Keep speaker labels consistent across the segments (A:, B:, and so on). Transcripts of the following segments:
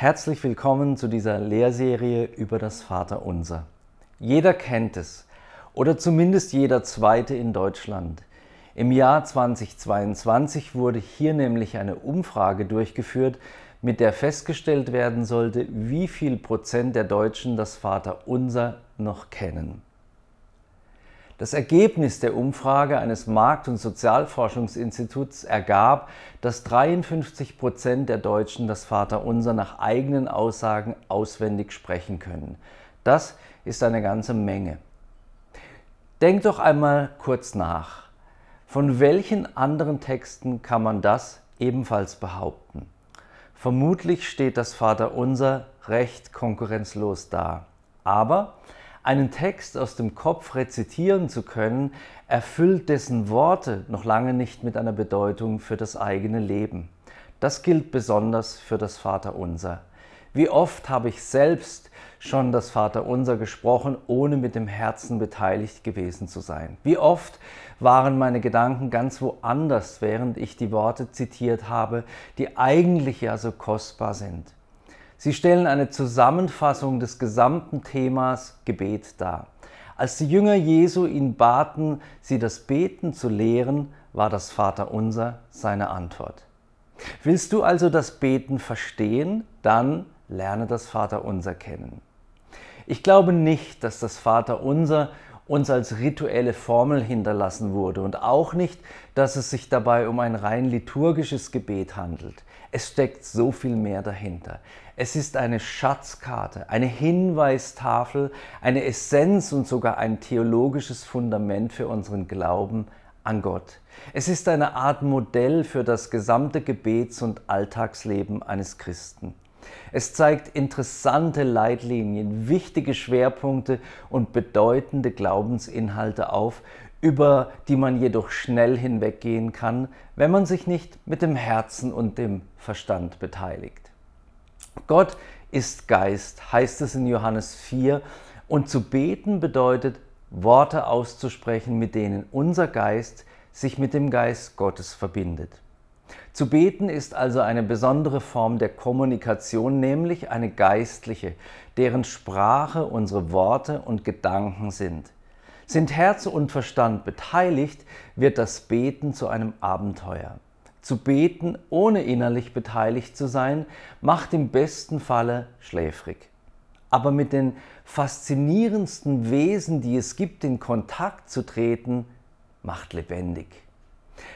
A: Herzlich willkommen zu dieser Lehrserie über das Vaterunser. Jeder kennt es oder zumindest jeder Zweite in Deutschland. Im Jahr 2022 wurde hier nämlich eine Umfrage durchgeführt, mit der festgestellt werden sollte, wie viel Prozent der Deutschen das Vaterunser noch kennen. Das Ergebnis der Umfrage eines Markt- und Sozialforschungsinstituts ergab, dass 53 Prozent der Deutschen das Vaterunser nach eigenen Aussagen auswendig sprechen können. Das ist eine ganze Menge. Denk doch einmal kurz nach. Von welchen anderen Texten kann man das ebenfalls behaupten? Vermutlich steht das Vaterunser recht konkurrenzlos da. Aber einen Text aus dem Kopf rezitieren zu können, erfüllt dessen Worte noch lange nicht mit einer Bedeutung für das eigene Leben. Das gilt besonders für das Vaterunser. Wie oft habe ich selbst schon das Vaterunser gesprochen, ohne mit dem Herzen beteiligt gewesen zu sein? Wie oft waren meine Gedanken ganz woanders, während ich die Worte zitiert habe, die eigentlich ja so kostbar sind? Sie stellen eine Zusammenfassung des gesamten Themas Gebet dar. Als die Jünger Jesu ihn baten, sie das Beten zu lehren, war das Vaterunser seine Antwort. Willst du also das Beten verstehen, dann lerne das Vaterunser kennen. Ich glaube nicht, dass das Vaterunser uns als rituelle Formel hinterlassen wurde und auch nicht, dass es sich dabei um ein rein liturgisches Gebet handelt. Es steckt so viel mehr dahinter. Es ist eine Schatzkarte, eine Hinweistafel, eine Essenz und sogar ein theologisches Fundament für unseren Glauben an Gott. Es ist eine Art Modell für das gesamte Gebets- und Alltagsleben eines Christen. Es zeigt interessante Leitlinien, wichtige Schwerpunkte und bedeutende Glaubensinhalte auf, über die man jedoch schnell hinweggehen kann, wenn man sich nicht mit dem Herzen und dem Verstand beteiligt. Gott ist Geist, heißt es in Johannes 4, und zu beten bedeutet, Worte auszusprechen, mit denen unser Geist sich mit dem Geist Gottes verbindet. Zu beten ist also eine besondere Form der Kommunikation, nämlich eine geistliche, deren Sprache unsere Worte und Gedanken sind. Sind Herz und Verstand beteiligt, wird das Beten zu einem Abenteuer. Zu beten, ohne innerlich beteiligt zu sein, macht im besten Falle schläfrig. Aber mit den faszinierendsten Wesen, die es gibt, in Kontakt zu treten, macht lebendig.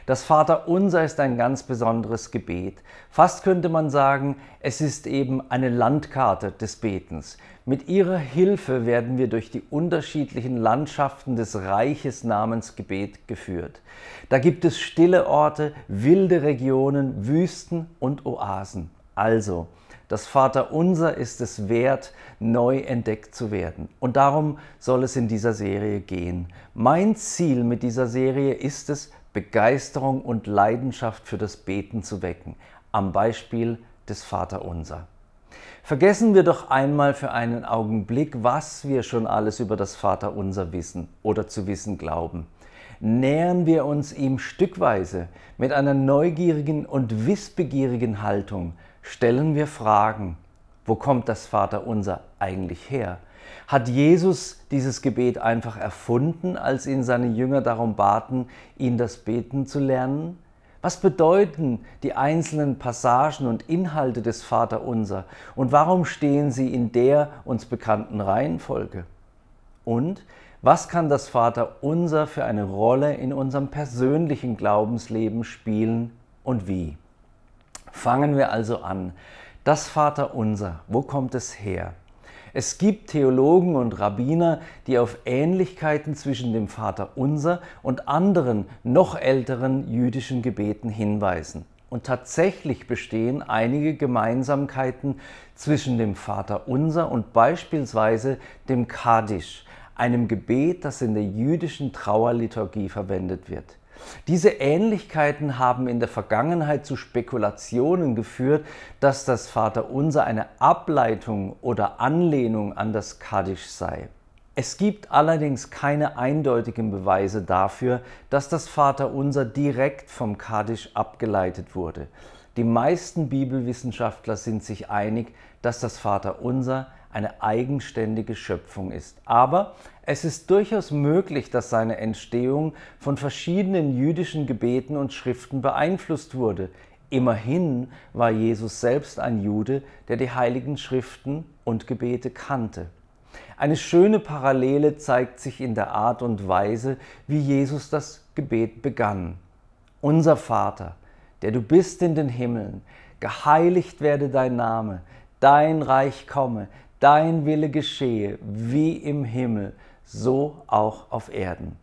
A: Das Vaterunser ist ein ganz besonderes Gebet. Fast könnte man sagen, es ist eben eine Landkarte des Betens. Mit ihrer Hilfe werden wir durch die unterschiedlichen Landschaften des Reiches namens Gebet geführt. Da gibt es stille Orte, wilde Regionen, Wüsten und Oasen. Also, das Vaterunser ist es wert, neu entdeckt zu werden. Und darum soll es in dieser Serie gehen. Mein Ziel mit dieser Serie ist es, Begeisterung und Leidenschaft für das Beten zu wecken, am Beispiel des Vaterunser. Vergessen wir doch einmal für einen Augenblick, was wir schon alles über das Vaterunser wissen oder zu wissen glauben. Nähern wir uns ihm stückweise mit einer neugierigen und wissbegierigen Haltung, stellen wir Fragen. Wo kommt das Vaterunser eigentlich her? Hat Jesus dieses Gebet einfach erfunden, als ihn seine Jünger darum baten, ihn das Beten zu lernen? Was bedeuten die einzelnen Passagen und Inhalte des Vaterunser und warum stehen sie in der uns bekannten Reihenfolge? Und was kann das Vaterunser für eine Rolle in unserem persönlichen Glaubensleben spielen und wie? Fangen wir also an. Das Vaterunser, wo kommt es her? Es gibt Theologen und Rabbiner, die auf Ähnlichkeiten zwischen dem Vater Unser und anderen noch älteren jüdischen Gebeten hinweisen. Und tatsächlich bestehen einige Gemeinsamkeiten zwischen dem Vater Unser und beispielsweise dem Kaddisch, einem Gebet, das in der jüdischen Trauerliturgie verwendet wird. Diese Ähnlichkeiten haben in der Vergangenheit zu Spekulationen geführt, dass das Vaterunser eine Ableitung oder Anlehnung an das Kaddisch sei. Es gibt allerdings keine eindeutigen Beweise dafür, dass das Vaterunser direkt vom Kaddisch abgeleitet wurde. Die meisten Bibelwissenschaftler sind sich einig, dass das Vaterunser eine eigenständige Schöpfung ist. Aber es ist durchaus möglich, dass seine Entstehung von verschiedenen jüdischen Gebeten und Schriften beeinflusst wurde. Immerhin war Jesus selbst ein Jude, der die heiligen Schriften und Gebete kannte. Eine schöne Parallele zeigt sich in der Art und Weise, wie Jesus das Gebet begann. Unser Vater, der du bist in den Himmeln, geheiligt werde dein Name, dein Reich komme, dein Wille geschehe, wie im Himmel, so auch auf Erden.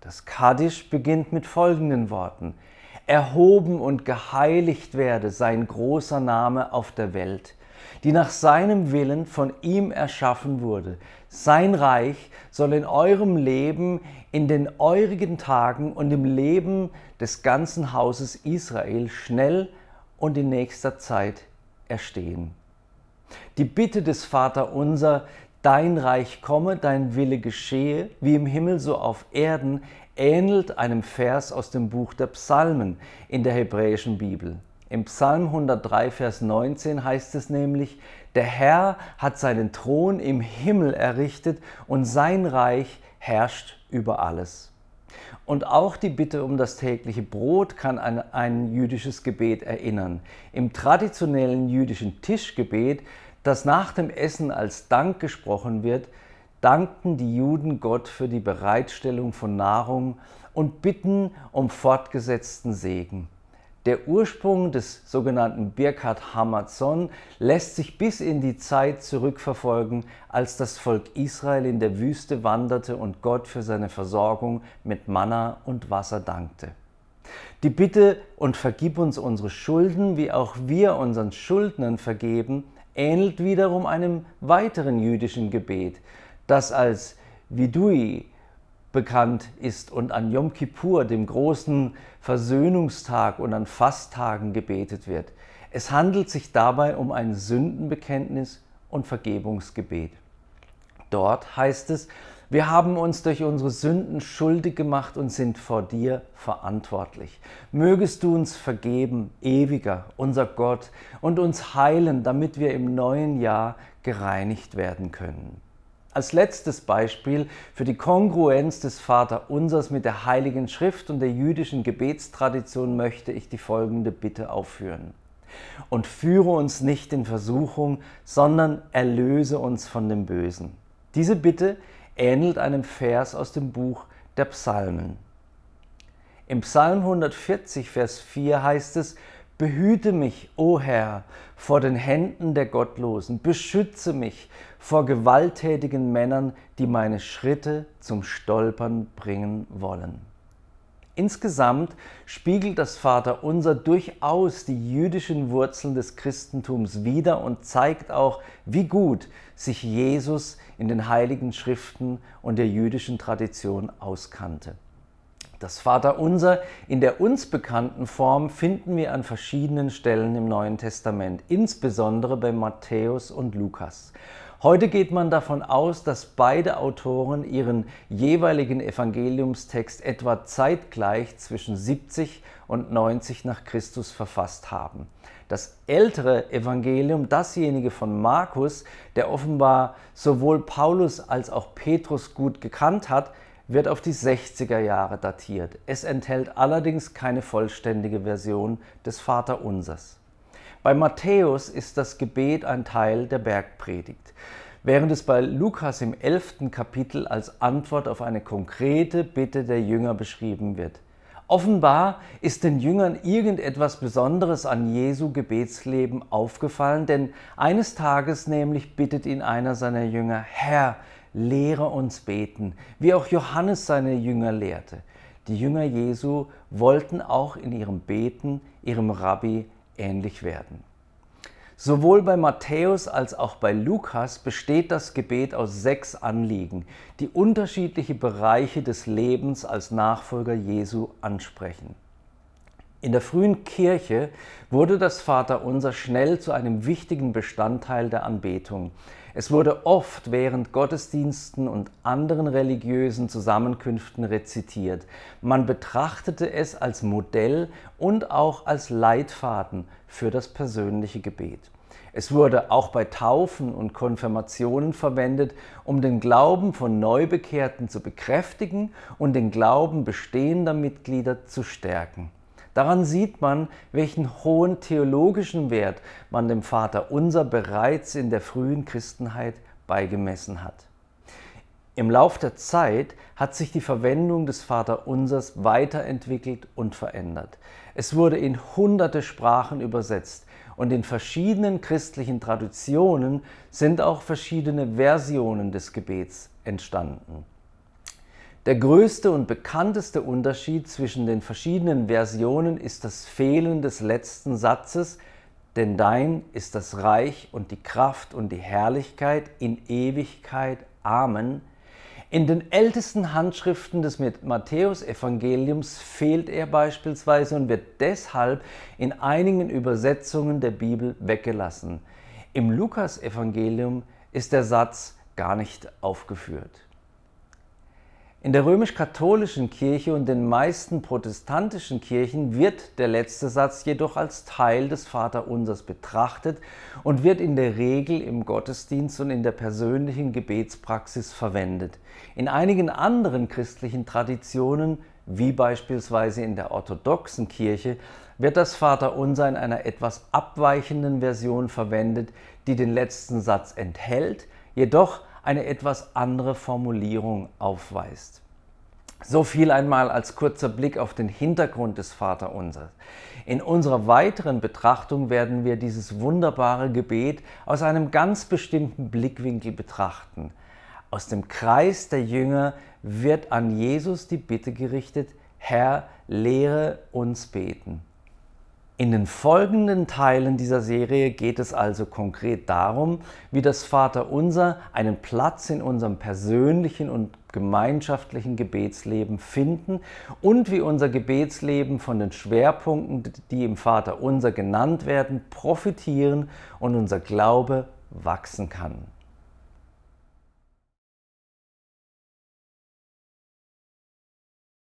A: Das Kaddisch beginnt mit folgenden Worten. Erhoben und geheiligt werde sein großer Name auf der Welt, die nach seinem Willen von ihm erschaffen wurde. Sein Reich soll in eurem Leben, in den eurigen Tagen und im Leben des ganzen Hauses Israel schnell und in nächster Zeit erstehen. Die Bitte des Vaterunser, dein Reich komme, dein Wille geschehe, wie im Himmel so auf Erden, ähnelt einem Vers aus dem Buch der Psalmen in der hebräischen Bibel. Im Psalm 103, Vers 19 heißt es nämlich, der Herr hat seinen Thron im Himmel errichtet und sein Reich herrscht über alles. Und auch die Bitte um das tägliche Brot kann an ein jüdisches Gebet erinnern. Im traditionellen jüdischen Tischgebet, das nach dem Essen als Dank gesprochen wird, danken die Juden Gott für die Bereitstellung von Nahrung und bitten um fortgesetzten Segen. Der Ursprung des sogenannten Birkat Hamazon lässt sich bis in die Zeit zurückverfolgen, als das Volk Israel in der Wüste wanderte und Gott für seine Versorgung mit Manna und Wasser dankte. Die Bitte und vergib uns unsere Schulden, wie auch wir unseren Schuldnern vergeben, ähnelt wiederum einem weiteren jüdischen Gebet, das als Vidui bekannt ist und an Yom Kippur, dem großen Versöhnungstag und an Fasttagen gebetet wird. Es handelt sich dabei um ein Sündenbekenntnis und Vergebungsgebet. Dort heißt es, wir haben uns durch unsere Sünden schuldig gemacht und sind vor dir verantwortlich. Mögest du uns vergeben, ewiger, unser Gott, und uns heilen, damit wir im neuen Jahr gereinigt werden können. Als letztes Beispiel für die Kongruenz des Vaterunsers mit der Heiligen Schrift und der jüdischen Gebetstradition möchte ich die folgende Bitte aufführen. Und führe uns nicht in Versuchung, sondern erlöse uns von dem Bösen. Diese Bitte ähnelt einem Vers aus dem Buch der Psalmen. Im Psalm 140, Vers 4 heißt es, Behüte mich, o Herr, vor den Händen der Gottlosen, beschütze mich vor gewalttätigen Männern, die meine Schritte zum Stolpern bringen wollen. Insgesamt spiegelt das Vaterunser durchaus die jüdischen Wurzeln des Christentums wider und zeigt auch, wie gut sich Jesus in den heiligen Schriften und der jüdischen Tradition auskannte. Das Vaterunser in der uns bekannten Form finden wir an verschiedenen Stellen im Neuen Testament, insbesondere bei Matthäus und Lukas. Heute geht man davon aus, dass beide Autoren ihren jeweiligen Evangeliumstext etwa zeitgleich zwischen 70 und 90 nach Christus verfasst haben. Das ältere Evangelium, dasjenige von Markus, der offenbar sowohl Paulus als auch Petrus gut gekannt hat, wird auf die 60er Jahre datiert. Es enthält allerdings keine vollständige Version des Vaterunsers. Bei Matthäus ist das Gebet ein Teil der Bergpredigt, während es bei Lukas im 11. Kapitel als Antwort auf eine konkrete Bitte der Jünger beschrieben wird. Offenbar ist den Jüngern irgendetwas Besonderes an Jesu Gebetsleben aufgefallen, denn eines Tages nämlich bittet ihn einer seiner Jünger, Herr, lehre uns beten, wie auch Johannes seine Jünger lehrte. Die Jünger Jesu wollten auch in ihrem Beten ihrem Rabbi ähnlich werden. Sowohl bei Matthäus als auch bei Lukas besteht das Gebet aus sechs Anliegen, die unterschiedliche Bereiche des Lebens als Nachfolger Jesu ansprechen. In der frühen Kirche wurde das Vaterunser schnell zu einem wichtigen Bestandteil der Anbetung. Es wurde oft während Gottesdiensten und anderen religiösen Zusammenkünften rezitiert. Man betrachtete es als Modell und auch als Leitfaden für das persönliche Gebet. Es wurde auch bei Taufen und Konfirmationen verwendet, um den Glauben von Neubekehrten zu bekräftigen und den Glauben bestehender Mitglieder zu stärken. Daran sieht man, welchen hohen theologischen Wert man dem Vater unser bereits in der frühen Christenheit beigemessen hat. Im Lauf der Zeit hat sich die Verwendung des Vaterunsers weiterentwickelt und verändert. Es wurde in hunderte Sprachen übersetzt und in verschiedenen christlichen Traditionen sind auch verschiedene Versionen des Gebets entstanden. Der größte und bekannteste Unterschied zwischen den verschiedenen Versionen ist das Fehlen des letzten Satzes, denn dein ist das Reich und die Kraft und die Herrlichkeit in Ewigkeit. Amen. In den ältesten Handschriften des Matthäusevangeliums fehlt er beispielsweise und wird deshalb in einigen Übersetzungen der Bibel weggelassen. Im Lukasevangelium ist der Satz gar nicht aufgeführt. In der römisch-katholischen Kirche und den meisten protestantischen Kirchen wird der letzte Satz jedoch als Teil des Vaterunsers betrachtet und wird in der Regel im Gottesdienst und in der persönlichen Gebetspraxis verwendet. In einigen anderen christlichen Traditionen, wie beispielsweise in der orthodoxen Kirche, wird das Vaterunser in einer etwas abweichenden Version verwendet, die den letzten Satz enthält, jedoch eine etwas andere Formulierung aufweist. So viel einmal als kurzer Blick auf den Hintergrund des Vaterunsers. In unserer weiteren Betrachtung werden wir dieses wunderbare Gebet aus einem ganz bestimmten Blickwinkel betrachten. Aus dem Kreis der Jünger wird an Jesus die Bitte gerichtet, Herr, lehre uns beten. In den folgenden Teilen dieser Serie geht es also konkret darum, wie das Vaterunser einen Platz in unserem persönlichen und gemeinschaftlichen Gebetsleben finden und wie unser Gebetsleben von den Schwerpunkten, die im Vaterunser genannt werden, profitieren und unser Glaube wachsen kann.